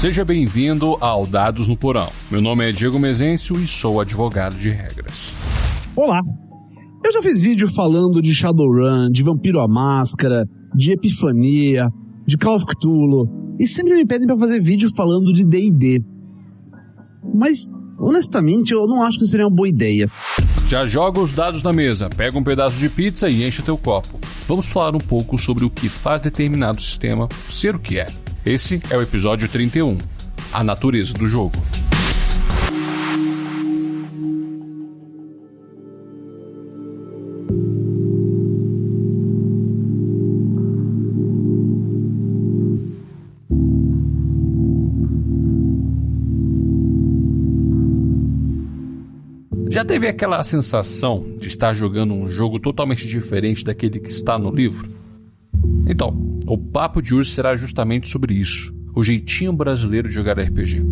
Seja bem-vindo ao Dados no Porão. Meu nome é Diego Mezencio e sou advogado de regras. Olá! Eu já fiz vídeo falando de Shadowrun, de Vampiro à Máscara, de Epifania, de Call of Cthulhu, e sempre me pedem para fazer vídeo falando de D&D. Mas, honestamente, eu não acho que seria uma boa ideia. Já joga os dados na mesa, pega um pedaço de pizza e enche teu copo. Vamos falar um pouco sobre o que faz determinado sistema ser o que é. Esse é o episódio 31, a natureza do jogo. Já teve aquela sensação de estar jogando um jogo totalmente diferente daquele que está no livro? Então, o papo de hoje será justamente sobre isso: o jeitinho brasileiro de jogar RPG.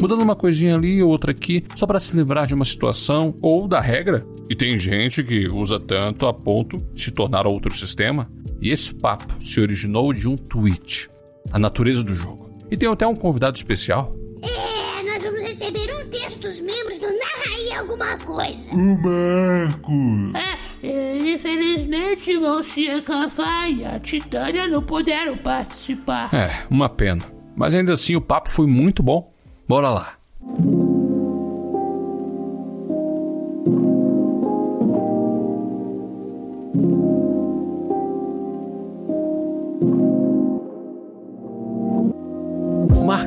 Mudando uma coisinha ali ou outra aqui, só para se livrar de uma situação ou da regra. E tem gente que usa tanto a ponto de se tornar outro sistema. E esse papo se originou de um tweet: a natureza do jogo. E tem até um convidado especial. É, nós vamos receber um texto dos membros do Narra aí alguma coisa. O Marcos. É, infelizmente, Mocinha Cafá e a Titânia não puderam participar. É, uma pena. Mas ainda assim o papo foi muito bom. Bora lá.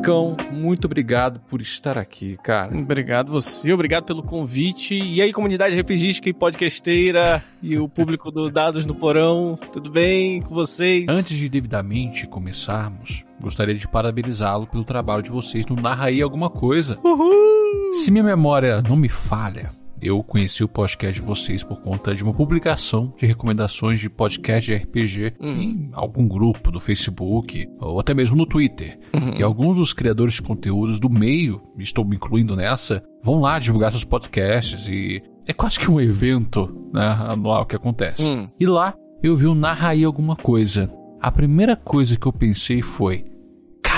Marcão, muito obrigado por estar aqui, cara. Obrigado você, obrigado pelo convite. E aí, comunidade RPGística e podcasteira e o público do Dados no Porão, tudo bem com vocês? Antes de devidamente começarmos, gostaria de parabenizá-lo pelo trabalho de vocês no Narra aí alguma coisa. Uhul! Se minha memória não me falha, eu conheci o podcast de vocês por conta de uma publicação de recomendações de podcast de RPG Uhum. em algum grupo do Facebook ou até mesmo no Twitter. Uhum. E alguns dos criadores de conteúdos do meio, estou me incluindo nessa, vão lá divulgar seus podcasts e é quase que um evento né, anual que acontece. Hum. E lá eu vi o Narra aí alguma coisa. A primeira coisa que eu pensei foi: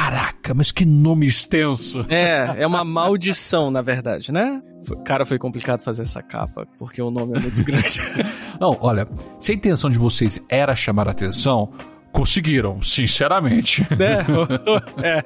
caraca, mas que nome extenso! É, é uma maldição, na verdade, né? Cara, foi complicado fazer essa capa, porque o nome é muito grande. Não, olha, se a intenção de vocês era chamar a atenção, conseguiram, sinceramente. é, é,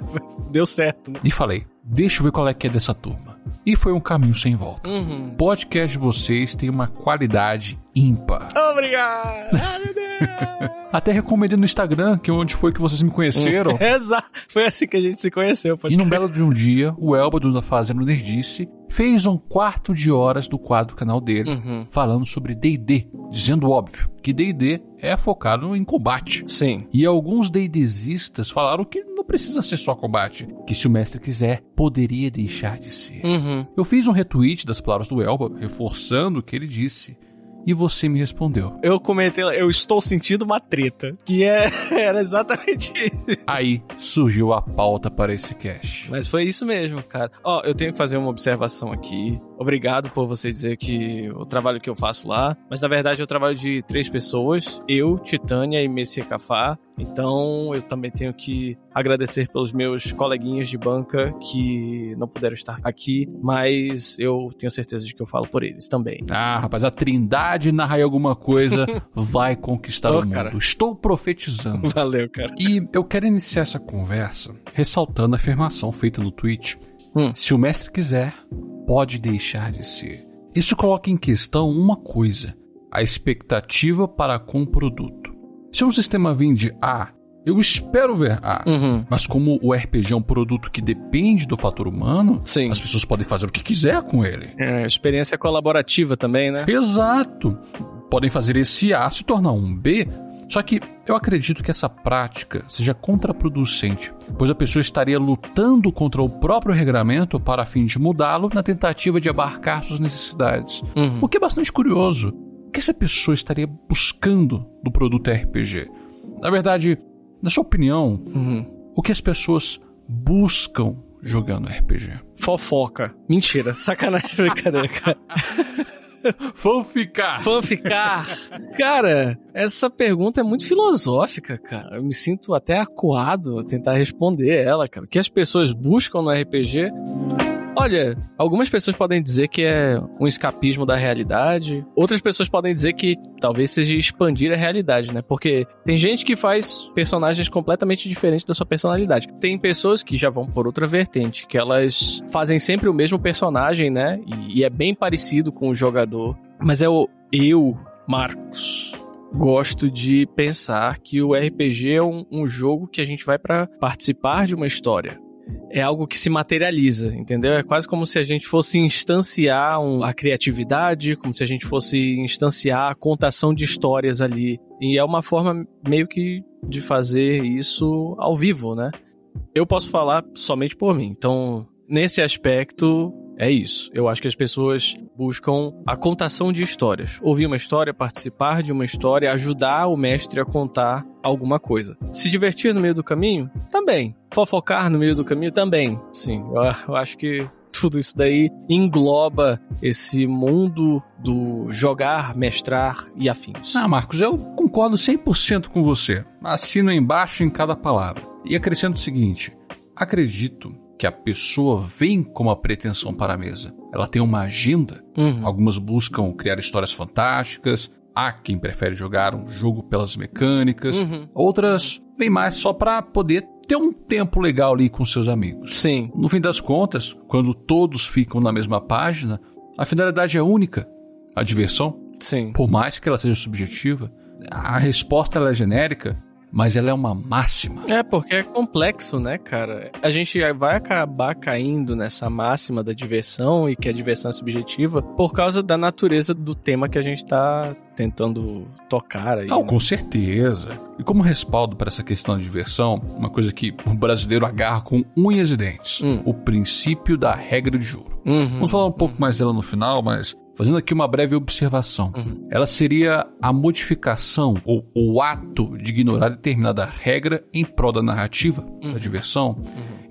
deu certo. né? E falei, deixa eu ver qual é que é dessa turma. E foi um caminho sem volta. Uhum. O podcast de vocês tem uma qualidade ímpar. Obrigado! Ah, meu Deus! Até recomendei no Instagram, que é onde foi que vocês me conheceram. Exato, foi assim que a gente se conheceu. pode E num belo de um dia, o Elba da Fazenda Nerdice fez um quarto de horas do quadro do canal dele, Uhum. falando sobre D&D, dizendo óbvio que D&D é focado em combate. Sim. E alguns D&Dzistas falaram que não precisa ser só combate, que se o mestre quiser, poderia deixar de ser. Uhum. Eu fiz um retweet das palavras do Elba, reforçando o que ele disse, e você me respondeu. Eu comentei, lá, eu estou sentindo uma treta, que é, era exatamente isso. Aí surgiu a pauta para esse cast. Mas foi isso mesmo, cara. Ó, eu tenho que fazer uma observação aqui. Obrigado por você dizer que o trabalho que eu faço lá, mas na verdade eu trabalho de três pessoas, eu, Titânia e Messi Cafá. Então eu também tenho que agradecer pelos meus coleguinhas de banca que não puderam estar aqui, mas eu tenho certeza de que eu falo por eles também. Ah, rapaz, a trindade narra alguma coisa vai conquistar Ô, o mundo. cara. Estou profetizando. Valeu, cara. E eu quero iniciar essa conversa ressaltando a afirmação feita no tweet. Hum. Se o mestre quiser, pode deixar de ser. Isso coloca em questão uma coisa: a expectativa para com o produto. Se um sistema vende A, eu espero ver A. Uhum. Mas como o RPG é um produto que depende do fator humano, Sim. as pessoas podem fazer o que quiser com ele. É, experiência colaborativa também, né? Exato. Podem fazer esse A se tornar um B. Só que eu acredito que essa prática seja contraproducente, pois a pessoa estaria lutando contra o próprio regramento para fim de mudá-lo na tentativa de abarcar suas necessidades. Uhum. O que é bastante curioso. O que essa pessoa estaria buscando do produto RPG? Na verdade, na sua opinião, Uhum. o que as pessoas buscam jogando RPG? Fofoca. Mentira. Sacanagem, brincadeira, cara. Fanficar. Fanficar. Cara, essa pergunta é muito filosófica, cara. Eu me sinto até acuado a tentar responder ela, cara. O que as pessoas buscam no RPG? Olha, algumas pessoas podem dizer que é um escapismo da realidade, outras pessoas podem dizer que talvez seja expandir a realidade, né? Porque tem gente que faz personagens completamente diferentes da sua personalidade. Tem pessoas que já vão por outra vertente, que elas fazem sempre o mesmo personagem, né? E, e é bem parecido com o jogador. Mas é o eu, Marcos, gosto de pensar que o RPG é um, um jogo que a gente vai para participar de uma história é algo que se materializa, entendeu? É quase como se a gente fosse instanciar um, a criatividade, como se a gente fosse instanciar a contação de histórias ali. E é uma forma meio que de fazer isso ao vivo, né? Eu posso falar somente por mim. Então, nesse aspecto, é isso. Eu acho que as pessoas buscam a contação de histórias. Ouvir uma história, participar de uma história, ajudar o mestre a contar alguma coisa. Se divertir no meio do caminho? Também. Fofocar no meio do caminho? Também. Sim, eu, acho que tudo isso daí engloba esse mundo do jogar, mestrar e afins. Ah, Marcos, eu concordo 100% com você. Assino embaixo em cada palavra. E acrescento o seguinte: acredito que a pessoa vem com uma pretensão para a mesa. Ela tem uma agenda. Uhum. Algumas buscam criar histórias fantásticas. Há quem prefere jogar um jogo pelas mecânicas. Uhum. Outras vêm mais só para poder ter um tempo legal ali com seus amigos. Sim. No fim das contas, quando todos ficam na mesma página, a finalidade é única. A diversão, Sim. por mais que ela seja subjetiva, a resposta é genérica, mas ela é uma máxima. É, porque é complexo, né, cara? A gente vai acabar caindo nessa máxima da diversão e que a diversão é subjetiva por causa da natureza do tema que a gente tá tentando tocar aí. Não, né? com certeza. E como respaldo para essa questão de diversão, uma coisa que o brasileiro agarra com unhas e dentes: Hum. o princípio da regra de ouro. Uhum. Vamos falar um pouco mais dela no final, mas fazendo aqui uma breve observação. Uhum. Ela seria a modificação ou o ato de ignorar determinada regra em prol da narrativa, Uhum. da diversão.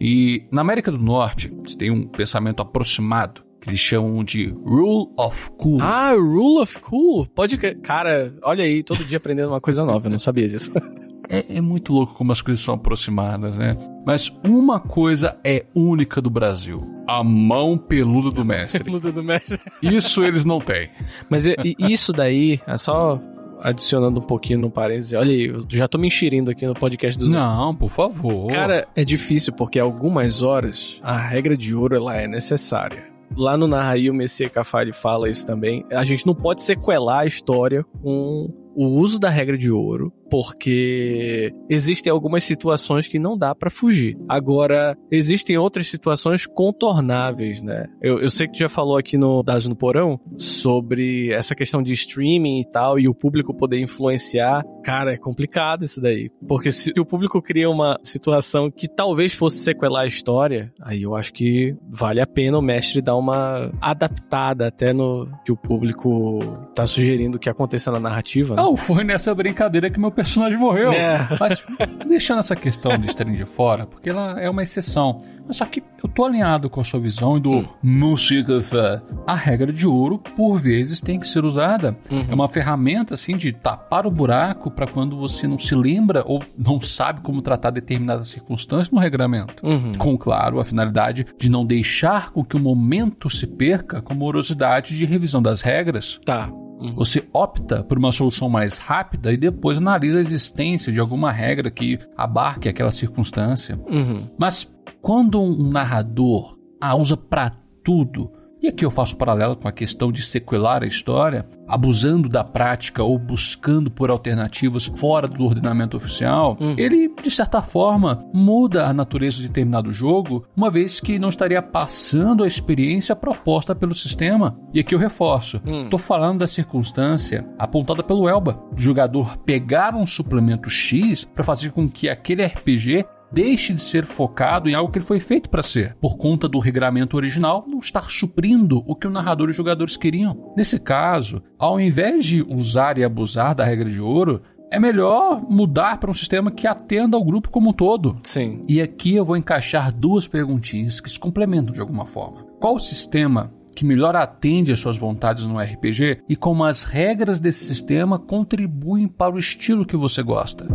E na América do Norte, se tem um pensamento aproximado que eles chamam de Rule of Cool. Ah, Rule of Cool. Pode. crer. Cara, olha aí, todo dia aprendendo uma coisa nova, eu não sabia disso. É, é muito louco como as coisas são aproximadas, né? Mas uma coisa é única do Brasil: a mão peluda do mestre. Luta do mestre. Isso eles não têm. Mas isso daí, é só adicionando um pouquinho no parênteses. Olha aí, eu já tô me enxerindo aqui no podcast dos Não, por favor. Cara, é difícil porque algumas horas a regra de ouro ela é necessária. Lá no Narraí, o Messias Cafari fala isso também. A gente não pode sequelar a história com o uso da regra de ouro, porque existem algumas situações que não dá pra fugir. Agora, existem outras situações contornáveis, né? Eu, eu sei que tu já falou aqui no Dados no Porão sobre essa questão de streaming e tal, e o público poder influenciar. Cara, é complicado isso daí. Porque se o público cria uma situação que talvez fosse sequelar a história, aí eu acho que vale a pena o mestre dar uma adaptada até no que o público tá sugerindo que aconteça na narrativa. né? Não, foi nessa brincadeira que meu personagem morreu. É. Mas deixando essa questão de estarem de fora, porque ela é uma exceção. Mas só que eu tô alinhado com a sua visão e do Hum. Café. A regra de ouro, por vezes, tem que ser usada. Uhum. É uma ferramenta, assim, de tapar o buraco para quando você não se lembra ou não sabe como tratar determinadas circunstâncias no regramento. Uhum. Com, claro, a finalidade de não deixar com que o momento se perca com morosidade de revisão das regras. Tá. Você opta por uma solução mais rápida e depois analisa a existência de alguma regra que abarque aquela circunstância. Uhum. Mas quando um narrador a usa para tudo, e aqui eu faço paralelo com a questão de sequelar a história, abusando da prática ou buscando por alternativas fora do ordenamento oficial, ele, de certa forma, muda a natureza de determinado jogo, uma vez que não estaria passando a experiência proposta pelo sistema. E aqui eu reforço, estou falando da circunstância apontada pelo Elba, do jogador pegar um suplemento X para fazer com que aquele RPG deixe de ser focado em algo que ele foi feito para ser, por conta do regramento original não estar suprindo o que o narrador e os jogadores queriam. Nesse caso, ao invés de usar e abusar da regra de ouro, é melhor mudar para um sistema que atenda ao grupo como um todo. Sim. E aqui eu vou encaixar duas perguntinhas que se complementam de alguma forma. Qual sistema que melhor atende às suas vontades no RPG e como as regras desse sistema contribuem para o estilo que você gosta.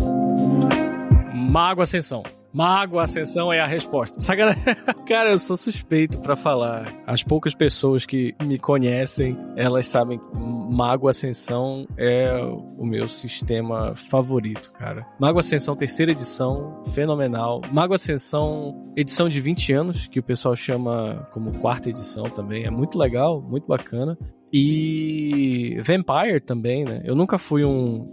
Mago Ascensão. Mago Ascensão é a resposta. Sacanagem. Cara, eu sou suspeito para falar. As poucas pessoas que me conhecem, elas sabem que Mago Ascensão é o meu sistema favorito, cara. Mago Ascensão terceira edição, fenomenal. Mago Ascensão edição de 20 anos, que o pessoal chama como quarta edição também. É muito legal, muito bacana. E Vampire também, né? Eu nunca fui um,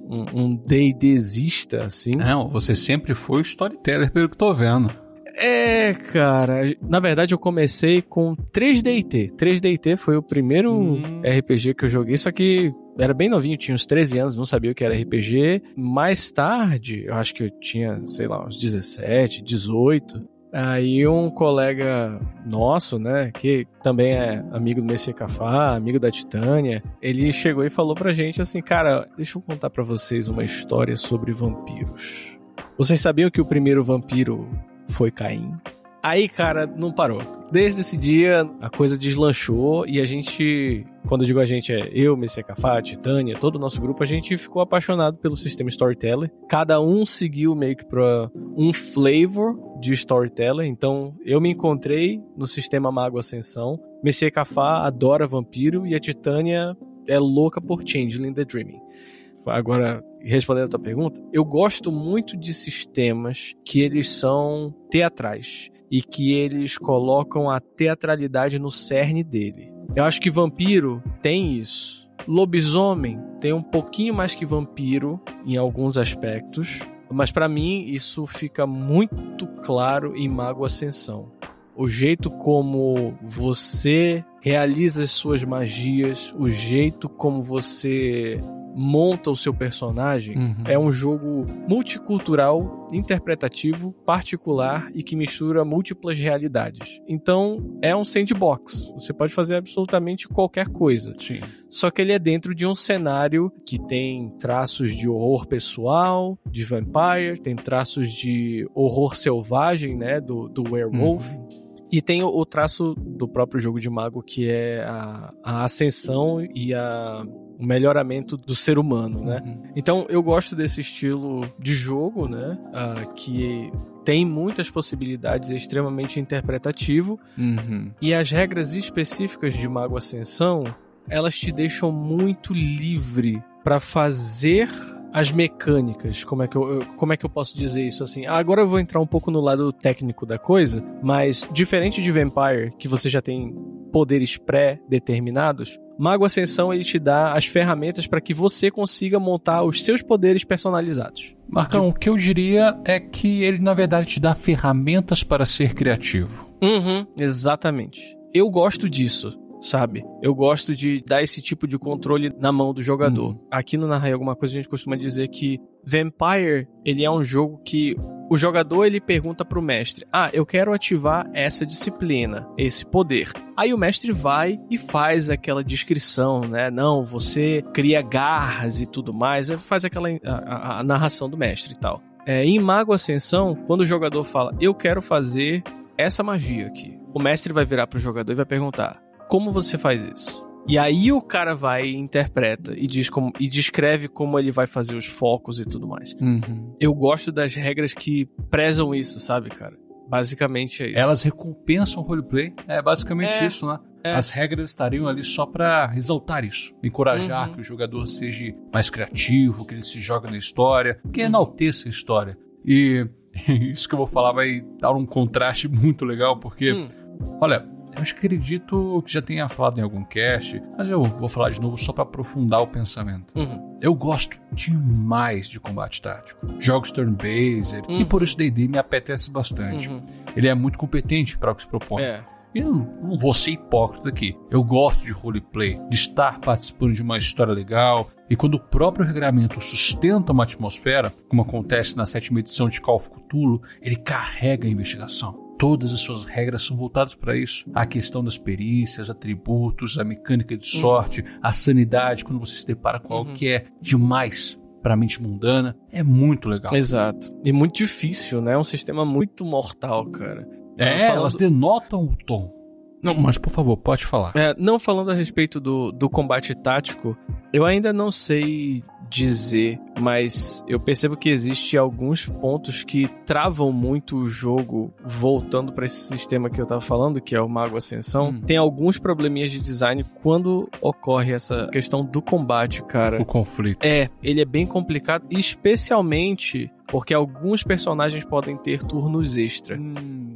um, um D&Dzista, assim. Não, você sempre foi o storyteller, pelo que tô vendo. É, cara. Na verdade, eu comecei com 3DT. 3DT foi o primeiro hum. RPG que eu joguei, só que era bem novinho, tinha uns 13 anos, não sabia o que era RPG. Mais tarde, eu acho que eu tinha, sei lá, uns 17, 18. Aí um colega nosso, né, que também é amigo do Messias Cafá, amigo da Titânia, ele chegou e falou pra gente assim, cara, deixa eu contar para vocês uma história sobre vampiros. Vocês sabiam que o primeiro vampiro foi Caim? Aí, cara, não parou. Desde esse dia, a coisa deslanchou e a gente, quando eu digo a gente, é eu, Messias Cafá, Titânia, todo o nosso grupo, a gente ficou apaixonado pelo sistema Storyteller. Cada um seguiu meio que pra um flavor de Storyteller. Então, eu me encontrei no sistema Mago Ascensão. Messias Cafá adora vampiro e a Titânia é louca por Changeling the Dreaming. Agora, respondendo a tua pergunta, eu gosto muito de sistemas que eles são teatrais e que eles colocam a teatralidade no cerne dele. Eu acho que vampiro tem isso. Lobisomem tem um pouquinho mais que vampiro em alguns aspectos, mas para mim isso fica muito claro em Mago Ascensão. O jeito como você realiza as suas magias, o jeito como você monta o seu personagem, uhum. é um jogo multicultural, interpretativo, particular e que mistura múltiplas realidades. Então, é um sandbox. Você pode fazer absolutamente qualquer coisa. Sim. Só que ele é dentro de um cenário que tem traços de horror pessoal, de vampire, tem traços de horror selvagem, né, do, do werewolf. Uhum. E tem o, o, traço do próprio jogo de mago, que é a, a ascensão e a o melhoramento do ser humano, né? Uhum. Então eu gosto desse estilo de jogo, né? Uh, que tem muitas possibilidades, é extremamente interpretativo. Uhum. E as regras específicas de Mago Ascensão, elas te deixam muito livre para fazer as mecânicas, como é que eu, como é que eu posso dizer isso assim? Agora eu vou entrar um pouco no lado técnico da coisa, mas diferente de Vampire, que você já tem poderes pré-determinados, Mago Ascensão ele te dá as ferramentas para que você consiga montar os seus poderes personalizados. Marcão, o que eu diria é que ele na verdade te dá ferramentas para ser criativo. Uhum, exatamente. Eu gosto disso sabe? Eu gosto de dar esse tipo de controle na mão do jogador. Uhum. Aqui no Narrai Alguma Coisa a gente costuma dizer que Vampire, ele é um jogo que o jogador ele pergunta pro mestre: "Ah, eu quero ativar essa disciplina, esse poder". Aí o mestre vai e faz aquela descrição, né? Não, você cria garras e tudo mais, faz aquela a, a, a narração do mestre e tal. É, em Mago Ascensão, quando o jogador fala: "Eu quero fazer essa magia aqui", o mestre vai virar pro jogador e vai perguntar: como você faz isso? E aí o cara vai e interpreta e, diz como, e descreve como ele vai fazer os focos e tudo mais. Uhum. Eu gosto das regras que prezam isso, sabe, cara? Basicamente é isso. Elas recompensam o roleplay. É basicamente é, isso, né? É. As regras estariam ali só para exaltar isso, encorajar uhum. que o jogador seja mais criativo, que ele se jogue na história, que uhum. enalteça a história. E isso que eu vou falar vai dar um contraste muito legal, porque, hum. olha, eu acredito que já tenha falado em algum cast, mas eu vou falar de novo só para aprofundar o pensamento. Uhum. Eu gosto demais de combate tático, jogos turn-based, uhum. e por isso D&D me apetece bastante. Uhum. Ele é muito competente para o que se propõe. É. E eu não vou ser hipócrita aqui. Eu gosto de roleplay, de estar participando de uma história legal. E quando o próprio regramento sustenta uma atmosfera, como acontece na sétima edição de Call of Cthulhu, ele carrega a investigação. Todas as suas regras são voltadas para isso. A questão das perícias, atributos, a mecânica de sorte, uhum. a sanidade, quando você se depara com algo uhum. que é demais para a mente mundana, é muito legal. Exato. E muito difícil, né? É um sistema muito mortal, cara. É, falando... elas denotam o tom. Não, mas por favor, pode falar. É, não falando a respeito do, do combate tático, eu ainda não sei dizer, mas eu percebo que existe alguns pontos que travam muito o jogo voltando para esse sistema que eu tava falando, que é o Mago Ascensão. Hum. Tem alguns probleminhas de design quando ocorre essa questão do combate, cara. O conflito. É, ele é bem complicado, especialmente porque alguns personagens podem ter turnos extra.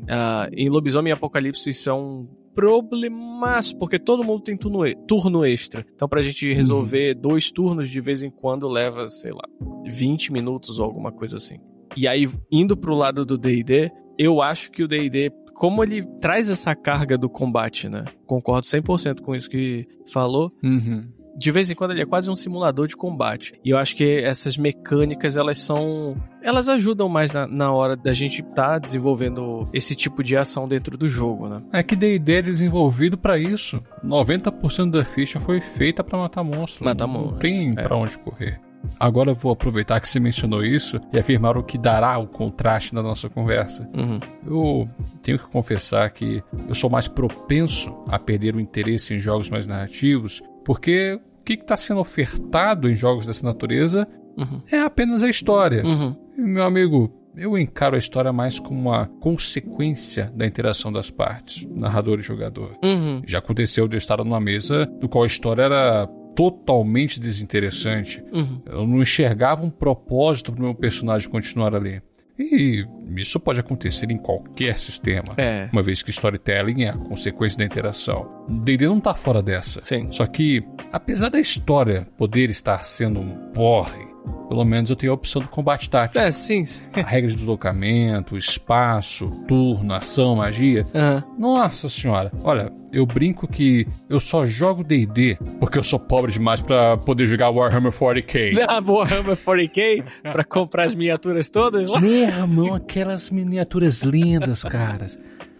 Ah, em Lobisomem e Apocalipse isso é um problemaço, porque todo mundo tem turno, turno extra. Então pra gente resolver dois turnos de vez em quando leva, sei lá, 20 minutos ou alguma coisa assim. E aí, indo pro lado do D&D, eu acho que o D&D, como ele traz essa carga do combate, né? Concordo 100% com isso que falou Uhum. De vez em quando ele é quase um simulador de combate. E eu acho que essas mecânicas, elas são. Elas ajudam mais na, na hora da gente estar desenvolvendo esse tipo de ação dentro do jogo, né? É que D&D é desenvolvido pra isso. 90% da ficha foi feita pra matar monstros. Matar Não monstros, tem é. pra onde correr. Agora eu vou aproveitar que você mencionou isso e afirmar o que dará o contraste na nossa conversa. Uhum. Eu tenho que confessar que eu sou mais propenso a perder o interesse em jogos mais narrativos, porque o que está sendo ofertado em jogos dessa natureza Uhum. é apenas a história. Uhum. E, meu amigo, eu encaro a história mais como uma consequência da interação das partes, narrador e jogador. Uhum. Já aconteceu de eu estar numa mesa do qual a história era totalmente desinteressante. Uhum. Eu não enxergava um propósito para o meu personagem continuar ali. E isso pode acontecer em qualquer sistema. É. Uma vez que storytelling é a consequência da interação. D&D não tá fora dessa. Sim. Só que, apesar da história poder estar sendo um porre, pelo menos eu tenho a opção do combate tático. É, sim. A regra de deslocamento, espaço, turno, ação, magia. Aham. Nossa senhora, olha, eu brinco que eu só jogo D&D porque eu sou pobre demais pra poder jogar Warhammer 40k. Ah, Warhammer 40k pra comprar as miniaturas todas lá. Meu irmão, aquelas miniaturas lindas, caras.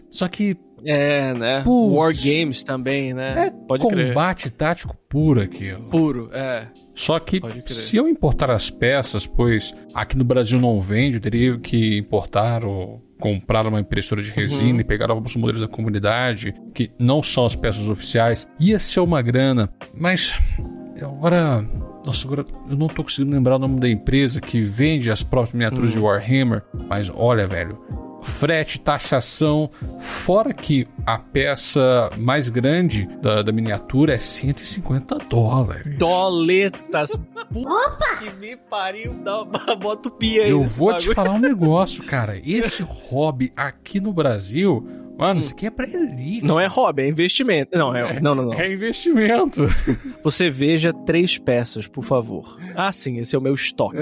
Só que É, né? Putz. War Games também, né? é Pode crer. combate tático puro aquilo. Puro, é. Só que crer. se eu importar as peças, pois aqui no Brasil não vende, eu teria que importar ou comprar uma impressora de resina Uhum. e pegar alguns modelos da comunidade, que não são as peças oficiais, ia ser uma grana. Mas agora. Nossa, agora eu não tô conseguindo lembrar o nome da empresa que vende as próprias miniaturas de Hum. Warhammer. Mas olha, velho. Frete, taxação, fora que a peça mais grande da, da miniatura é 150 dólares. Doletas. Opa! Que me pariu, dá uma bota o pia aí. Eu vou te bagulho. falar um negócio, cara. Esse hobby aqui no Brasil, mano, isso aqui é pra elite. Não é hobby, é investimento. Não, é, não, não, não. É investimento. Você veja três peças, por favor. Ah, sim, esse é o meu estoque.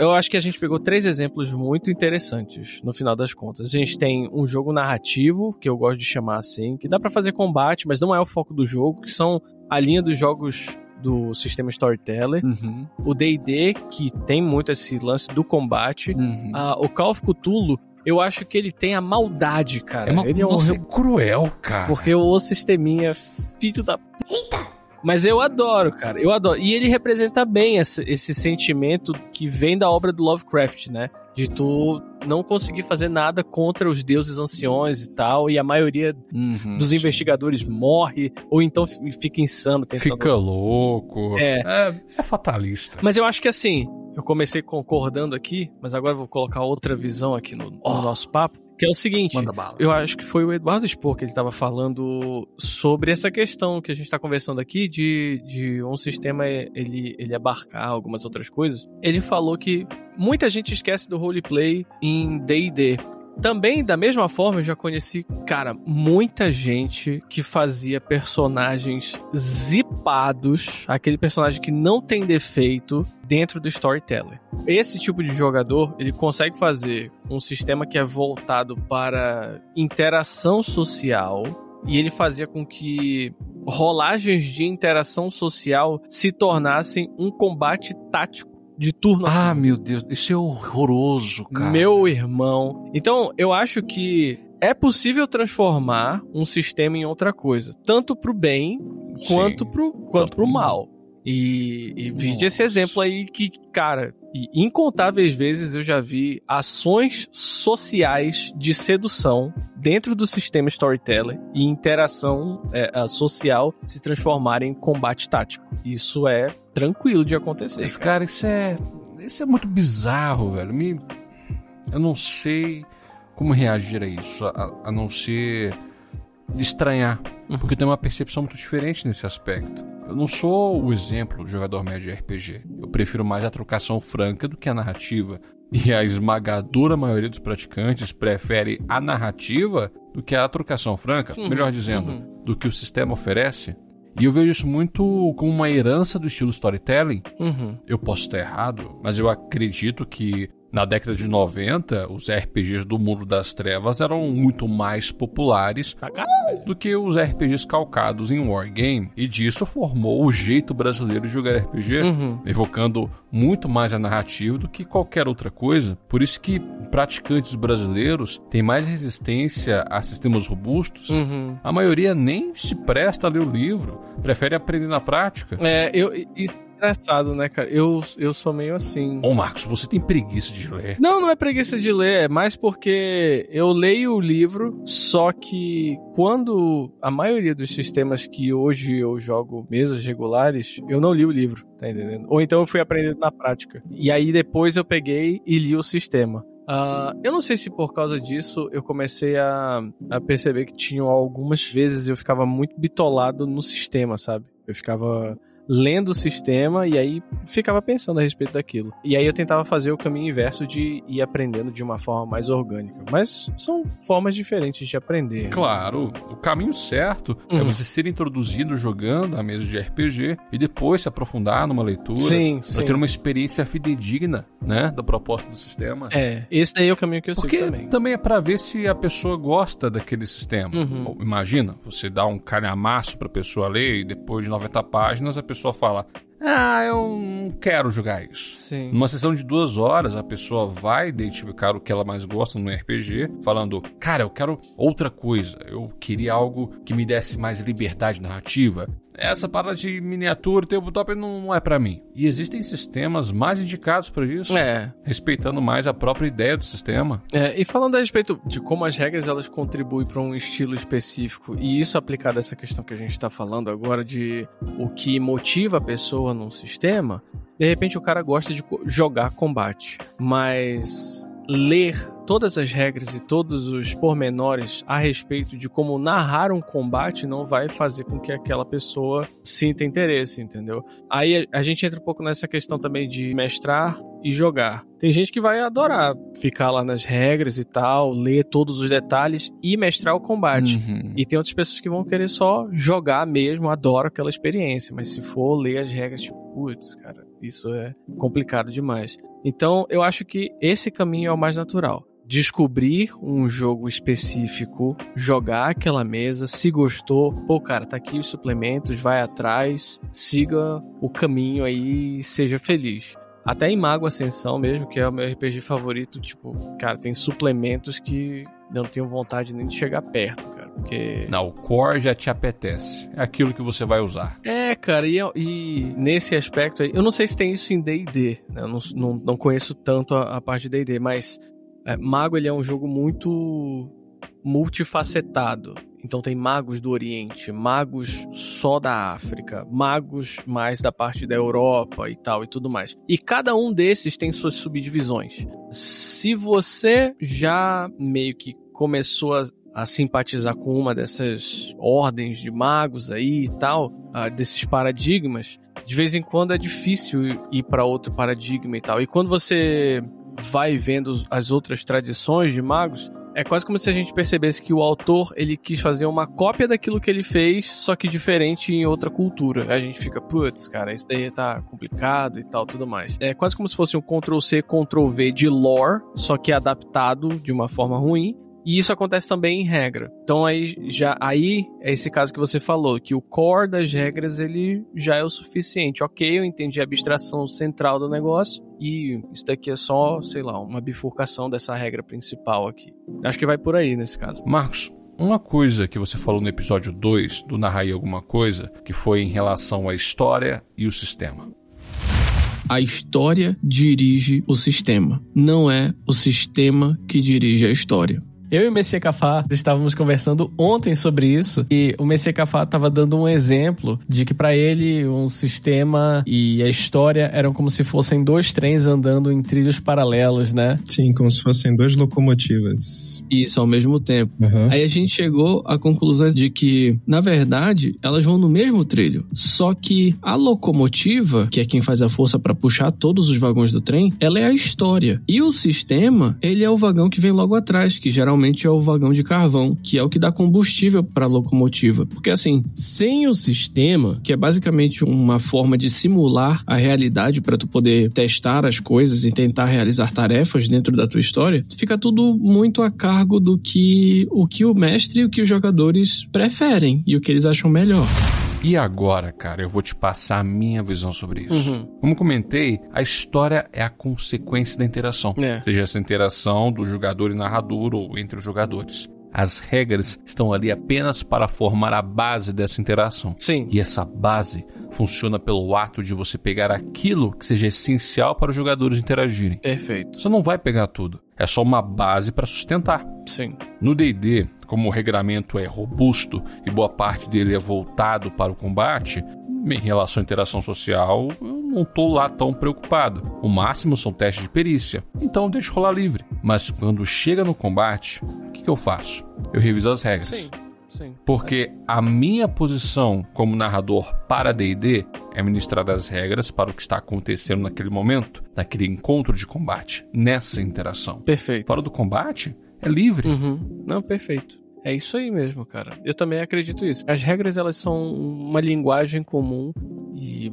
Eu acho que a gente pegou três exemplos muito interessantes no final das contas. A gente tem um jogo narrativo, que eu gosto de chamar assim, que dá pra fazer combate, mas não é o foco do jogo, que são a linha dos jogos do sistema Storyteller. Uhum, O D&D, que tem muito esse lance do combate. uhum. Ah, o Call of Cthulhu, eu acho que ele tem a maldade, cara. é uma, ele é um nossa, é cruel, cara. porque o sisteminha filho da. Eita! Mas eu adoro, cara. Eu adoro. E ele representa bem esse, esse sentimento que vem da obra do Lovecraft, né? De tu não conseguir fazer nada contra os deuses anciões e tal. E a maioria Uhum. dos investigadores morre, ou então fica insano tentando. Fica louco. É. é. é fatalista. Mas eu acho que assim, eu comecei concordando aqui, mas agora eu vou colocar outra visão aqui no, no nosso papo. Que é o seguinte, eu acho que foi o Eduardo Spor que ele estava falando sobre essa questão que a gente está conversando aqui de, de um sistema ele, ele abarcar algumas outras coisas. Ele falou que muita gente esquece do roleplay em D&D. Também, da mesma forma, eu já conheci, cara, muita gente que fazia personagens zipados, aquele personagem que não tem defeito dentro do storyteller. Esse tipo de jogador, ele consegue fazer um sistema que é voltado para interação social e ele fazia com que rolagens de interação social se tornassem um combate tático de turno Ah, meu Deus, isso é horroroso, cara. meu irmão. Então, eu acho que é possível transformar um sistema em outra coisa, tanto pro bem Sim. quanto pro, quanto pro mal. E, e vide esse exemplo aí que, cara, incontáveis vezes eu já vi ações sociais de sedução dentro do sistema storyteller e interação é, social se transformarem em combate tático. Isso é tranquilo de acontecer. Mas, cara, isso é. Isso é muito bizarro, velho. Me... Eu não sei como reagir a isso, a, a não ser estranhar, uhum. porque tem uma percepção muito diferente nesse aspecto. Eu não sou o exemplo do jogador médio de RPG. Eu prefiro mais a trocação franca do que a narrativa. E a esmagadora maioria dos praticantes prefere a narrativa do que a trocação franca, uhum, melhor dizendo, uhum. do que o sistema oferece. E eu vejo isso muito como uma herança do estilo storytelling. Uhum. Eu posso estar errado, mas eu acredito que na década de 90, os RPGs do mundo das trevas eram muito mais populares do que os RPGs calcados em wargame, e disso formou o jeito brasileiro de jogar RPG, uhum. evocando muito mais a narrativa do que qualquer outra coisa. Por isso que praticantes brasileiros têm mais resistência a sistemas robustos. Uhum. A maioria nem se presta a ler o livro, prefere aprender na prática. É, eu isso engraçado, né, cara? Eu, eu sou meio assim. Ô, Marcos, você tem preguiça de ler? Não, não é preguiça de ler, é mais porque eu leio o livro, só que quando a maioria dos sistemas que hoje eu jogo mesas regulares, eu não li o livro, tá entendendo? Ou então eu fui aprendendo na prática. E aí depois eu peguei e li o sistema. Uh, eu não sei se por causa disso eu comecei a, a perceber que tinham algumas vezes eu ficava muito bitolado no sistema, sabe? Eu ficava lendo o sistema e aí ficava pensando a respeito daquilo. E aí eu tentava fazer o caminho inverso de ir aprendendo de uma forma mais orgânica. Mas são formas diferentes de aprender. Claro, o caminho certo é uhum. é você ser introduzido jogando a mesa de RPG e depois se aprofundar numa leitura. Sim, pra sim. ter uma experiência fidedigna, né, da proposta do sistema. É, esse daí é o caminho que eu Porque sigo também. também é para ver se a pessoa gosta daquele sistema. Uhum. Imagina, você dá um calhamaço pra pessoa ler e depois de 90 páginas a pessoa pessoa fala: Ah, eu não quero jogar isso. Sim. Numa sessão de duas horas, a pessoa vai identificar o que ela mais gosta no RPG, falando: Cara, eu quero outra coisa. Eu queria algo que me desse mais liberdade narrativa essa parada de miniatura, tabletop não, não é para mim. E existem sistemas mais indicados para isso, é. respeitando mais a própria ideia do sistema. É, e falando a respeito de como as regras elas contribuem para um estilo específico, e isso aplicado a essa questão que a gente está falando agora de o que motiva a pessoa num sistema, de repente o cara gosta de jogar combate, mas ler todas as regras e todos os pormenores a respeito de como narrar um combate não vai fazer com que aquela pessoa sinta interesse, entendeu? Aí a gente entra um pouco nessa questão também de mestrar e jogar. Tem gente que vai adorar ficar lá nas regras e tal, ler todos os detalhes e mestrar o combate. Uhum. E tem outras pessoas que vão querer só jogar mesmo, adoram aquela experiência, mas se for ler as regras, tipo, putz, cara, isso é complicado demais. Então, eu acho que esse caminho é o mais natural. Descobrir um jogo específico, jogar aquela mesa, se gostou, pô, cara, tá aqui os suplementos, vai atrás, siga o caminho aí e seja feliz. Até em Mago Ascensão mesmo, que é o meu RPG favorito, tipo, cara, tem suplementos que eu não tenho vontade nem de chegar perto, cara, porque... Não, o core já te apetece. É aquilo que você vai usar. É, cara, e, e nesse aspecto aí, eu não sei se tem isso em D&D, né? Eu não, não, não conheço tanto a, a parte de D&D, mas é, Mago, ele é um jogo muito multifacetado. Então tem magos do Oriente, magos só da África, magos mais da parte da Europa e tal e tudo mais. E cada um desses tem suas subdivisões. Se você já meio que começou a, a simpatizar com uma dessas ordens de magos aí e tal, uh, desses paradigmas, de vez em quando é difícil ir para outro paradigma e tal. E quando você vai vendo as outras tradições de magos, é quase como se a gente percebesse que o autor ele quis fazer uma cópia daquilo que ele fez, só que diferente em outra cultura. A gente fica, putz, cara, isso daí tá complicado e tal, tudo mais. É quase como se fosse um Ctrl C, Ctrl V de lore, só que adaptado de uma forma ruim. E isso acontece também em regra. Então aí já aí é esse caso que você falou, que o core das regras ele já é o suficiente. OK, eu entendi a abstração central do negócio e isso daqui é só, sei lá, uma bifurcação dessa regra principal aqui. Acho que vai por aí nesse caso. Marcos, uma coisa que você falou no episódio 2 do Narrai Alguma Coisa, que foi em relação à história e o sistema. A história dirige o sistema, não é o sistema que dirige a história. Eu e o Messias Cafá estávamos conversando ontem sobre isso e o Messias Cafá estava dando um exemplo de que para ele um sistema e a história eram como se fossem dois trens andando em trilhos paralelos, né? Sim, como se fossem duas locomotivas. Isso ao mesmo tempo. Uhum. Aí a gente chegou à conclusão de que, na verdade, elas vão no mesmo trilho. Só que a locomotiva, que é quem faz a força para puxar todos os vagões do trem, ela é a história. E o sistema, ele é o vagão que vem logo atrás, que geralmente é o vagão de carvão, que é o que dá combustível para a locomotiva. Porque assim, sem o sistema, que é basicamente uma forma de simular a realidade para tu poder testar as coisas e tentar realizar tarefas dentro da tua história, fica tudo muito a cargo do que o que o mestre e o que os jogadores preferem e o que eles acham melhor. E agora, cara, eu vou te passar a minha visão sobre isso. Uhum. Como comentei, a história é a consequência da interação. É. Seja essa interação do jogador e narrador ou entre os jogadores. As regras estão ali apenas para formar a base dessa interação. Sim. E essa base funciona pelo ato de você pegar aquilo que seja essencial para os jogadores interagirem. Perfeito. Você não vai pegar tudo. É só uma base para sustentar. Sim. No D&D, como o regramento é robusto e boa parte dele é voltado para o combate, em relação à interação social, eu não tô lá tão preocupado. O máximo são testes de perícia, então deixo rolar livre. Mas quando chega no combate, que, que eu faço? Eu reviso as regras. Sim. Sim. Porque a minha posição como narrador para D&D é ministrar as regras para o que está acontecendo naquele momento, naquele encontro de combate, nessa interação. Perfeito. Fora do combate, é livre. Uhum. Não, perfeito. É isso aí mesmo, cara. Eu também acredito isso. As regras, elas são uma linguagem comum e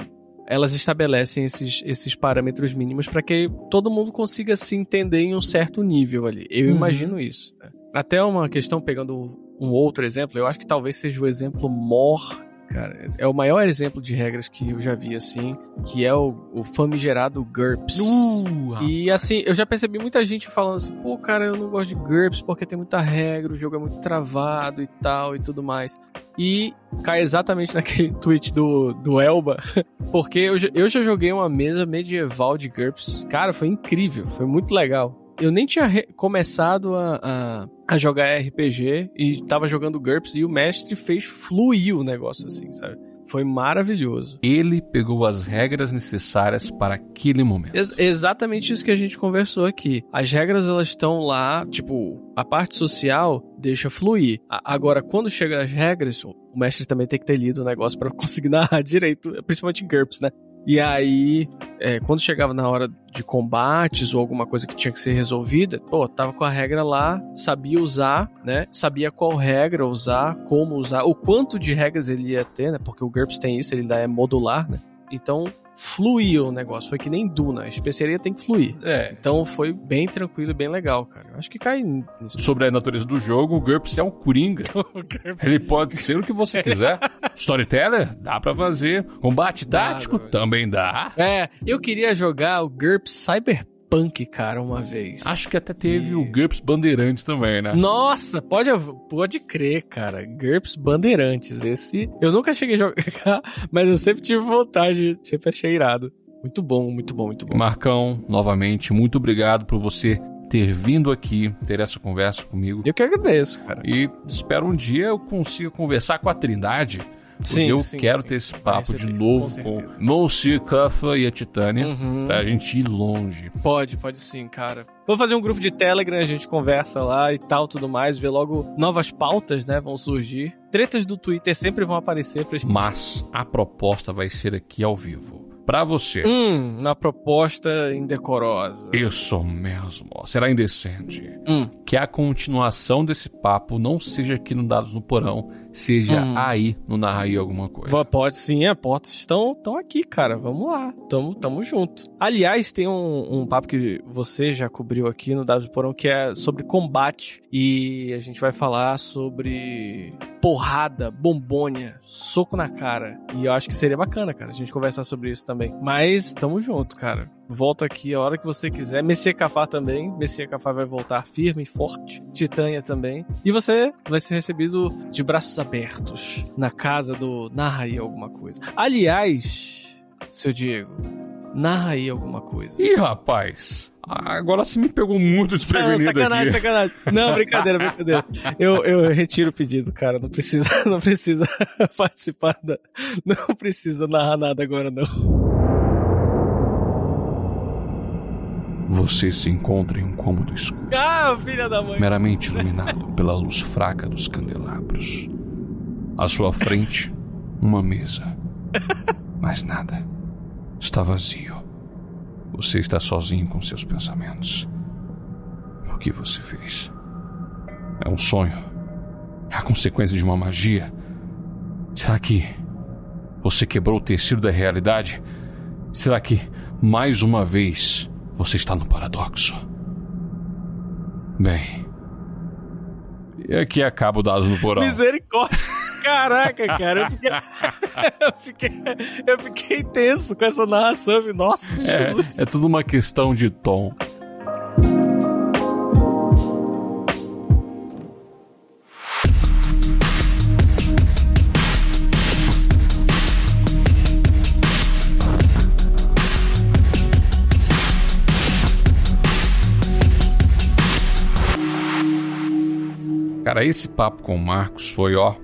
elas estabelecem esses, esses parâmetros mínimos para que todo mundo consiga se entender em um certo nível ali. Eu Uhum. imagino isso. né? Até uma questão, pegando um outro exemplo, eu acho que talvez seja o exemplo maior, cara, é o maior exemplo de regras que eu já vi assim, que é o, o famigerado GURPS. Uh, E assim, eu já percebi muita gente falando assim, pô, cara, eu não gosto de GURPS porque tem muita regra, o jogo é muito travado e tal e tudo mais. E cai exatamente naquele tweet do, do Elba, porque eu, eu já joguei uma mesa medieval de GURPS. Cara, foi incrível, foi muito legal. Eu nem tinha começado a, a, a jogar RPG e tava jogando GURPS e o mestre fez fluir o negócio assim, sabe? Foi maravilhoso. Ele pegou as regras necessárias para aquele momento. Ex- exatamente isso que a gente conversou aqui. As regras elas estão lá, tipo, a parte social deixa fluir. A- agora, quando chega as regras, o mestre também tem que ter lido o negócio pra conseguir narrar direito, principalmente em GURPS, né? E aí, é, quando chegava na hora de combates ou alguma coisa que tinha que ser resolvida, pô, tava com a regra lá, sabia usar, né? Sabia qual regra usar, como usar, o quanto de regras ele ia ter, né? Porque o GURPS tem isso, ele é modular, né? Então, fluiu o negócio. Foi que nem Duna. A especiaria tem que fluir. É. Então, foi bem tranquilo e bem legal, cara. Eu Acho que cai nisso. Sobre a natureza do jogo, o GURPS é um coringa. Ele pode ser o que você quiser. Storyteller? Dá pra fazer. Combate tático? dá. Também dá. É, eu queria jogar o GURPS Cyberpunk, cara, uma vez. Acho que até teve E- o GURPS Bandeirantes também, né? Nossa, pode, pode crer, cara. GURPS Bandeirantes. Esse eu nunca cheguei a jogar, mas eu sempre tive vontade, sempre achei irado. Muito bom, muito bom, muito bom. Marcão, novamente, muito obrigado por você ter vindo aqui, ter essa conversa comigo. Eu que agradeço, cara. E espero um dia eu consiga conversar com a Trindade. Sim, eu sim, quero sim. ter esse papo de receber, novo com com Monsieur Cuffa e a Titânia. Uhum. Pra gente ir longe. Pode, pode sim, cara. Vou fazer um grupo de Telegram, a gente conversa lá e tal, tudo mais, vê logo novas pautas, né, vão surgir. Tretas do Twitter sempre vão aparecer pra gente. Mas a proposta vai ser aqui ao vivo. Pra você. Hum, na proposta indecorosa. Isso mesmo. Será indecente. Hum. Que a continuação desse papo não seja aqui no Dados no Porão, seja Hum. aí no Narraí alguma coisa. Pode sim, as portas estão, estão aqui, cara. Vamos lá. Tamo, tamo junto. Aliás, tem um, um papo que você já cobriu aqui no Dados do Porão que é sobre combate. E a gente vai falar sobre porrada, bombônia, soco na cara. E eu acho que seria bacana, cara, a gente conversar sobre isso também. também. Mas tamo junto, cara. Volto aqui a hora que você quiser. Messias Cafá também. Messias Cafá vai voltar firme e forte. Titânia também. E você vai ser recebido de braços abertos na casa do Narra aí alguma coisa. Aliás, seu Diego, narra aí alguma coisa. Ih, rapaz. Agora você me pegou muito desprevenido sacanagem, aqui. sacanagem. Não, brincadeira, brincadeira. Eu, eu retiro o pedido, cara. Não precisa, não precisa participar da... Não precisa narrar nada agora, não. Você se encontra em um cômodo escuro, Ah, filha da mãe. meramente iluminado pela luz fraca dos candelabros. À sua frente, uma mesa. Mais nada. Está vazio. Você está sozinho com seus pensamentos. O que você fez? É um sonho? É a consequência de uma magia? Será que você quebrou o tecido da realidade? Será que, mais uma vez, você está no paradoxo? Bem. E aqui acaba o Dados no Porão. Misericórdia. Caraca, cara, eu fiquei, eu fiquei, eu fiquei tenso com essa narração. Nossa, Jesus. É, é tudo uma questão de tom. Cara, esse papo com o Marcos foi, ó,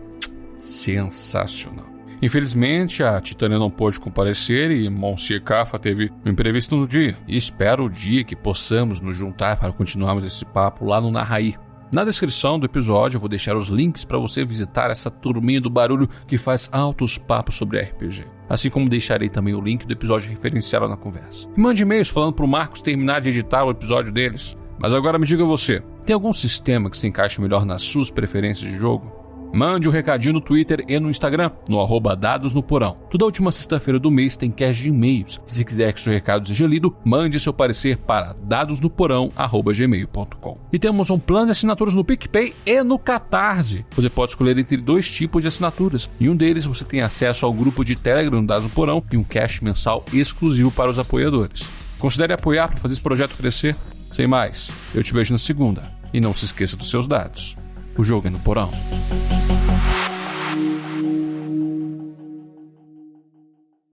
sensacional. Infelizmente, a Titânia não pôde comparecer e Monsieur Cafa teve um imprevisto no dia. E espero o dia que possamos nos juntar para continuarmos esse papo lá no Narraí. Na descrição do episódio eu vou deixar os links para você visitar essa turminha do barulho que faz altos papos sobre RPG. Assim como deixarei também o link do episódio referenciado na conversa. E mande e-mails falando pro Marcos terminar de editar o episódio deles. Mas agora me diga você, tem algum sistema que se encaixe melhor nas suas preferências de jogo? Mande um recadinho no Twitter e no Instagram, no arroba Dados no Porão. Toda última sexta-feira do mês tem cast de e-mails. Se quiser que seu recado seja lido, mande seu parecer para dadosnoporão.gmail.com. E temos um plano de assinaturas no PicPay e no Catarse. Você pode escolher entre dois tipos de assinaturas. Em um deles você tem acesso ao grupo de Telegram do Dados no Porão e um cast mensal exclusivo para os apoiadores. Considere apoiar para fazer esse projeto crescer. Sem mais, eu te vejo na segunda. E não se esqueça dos seus dados. O jogo é no porão.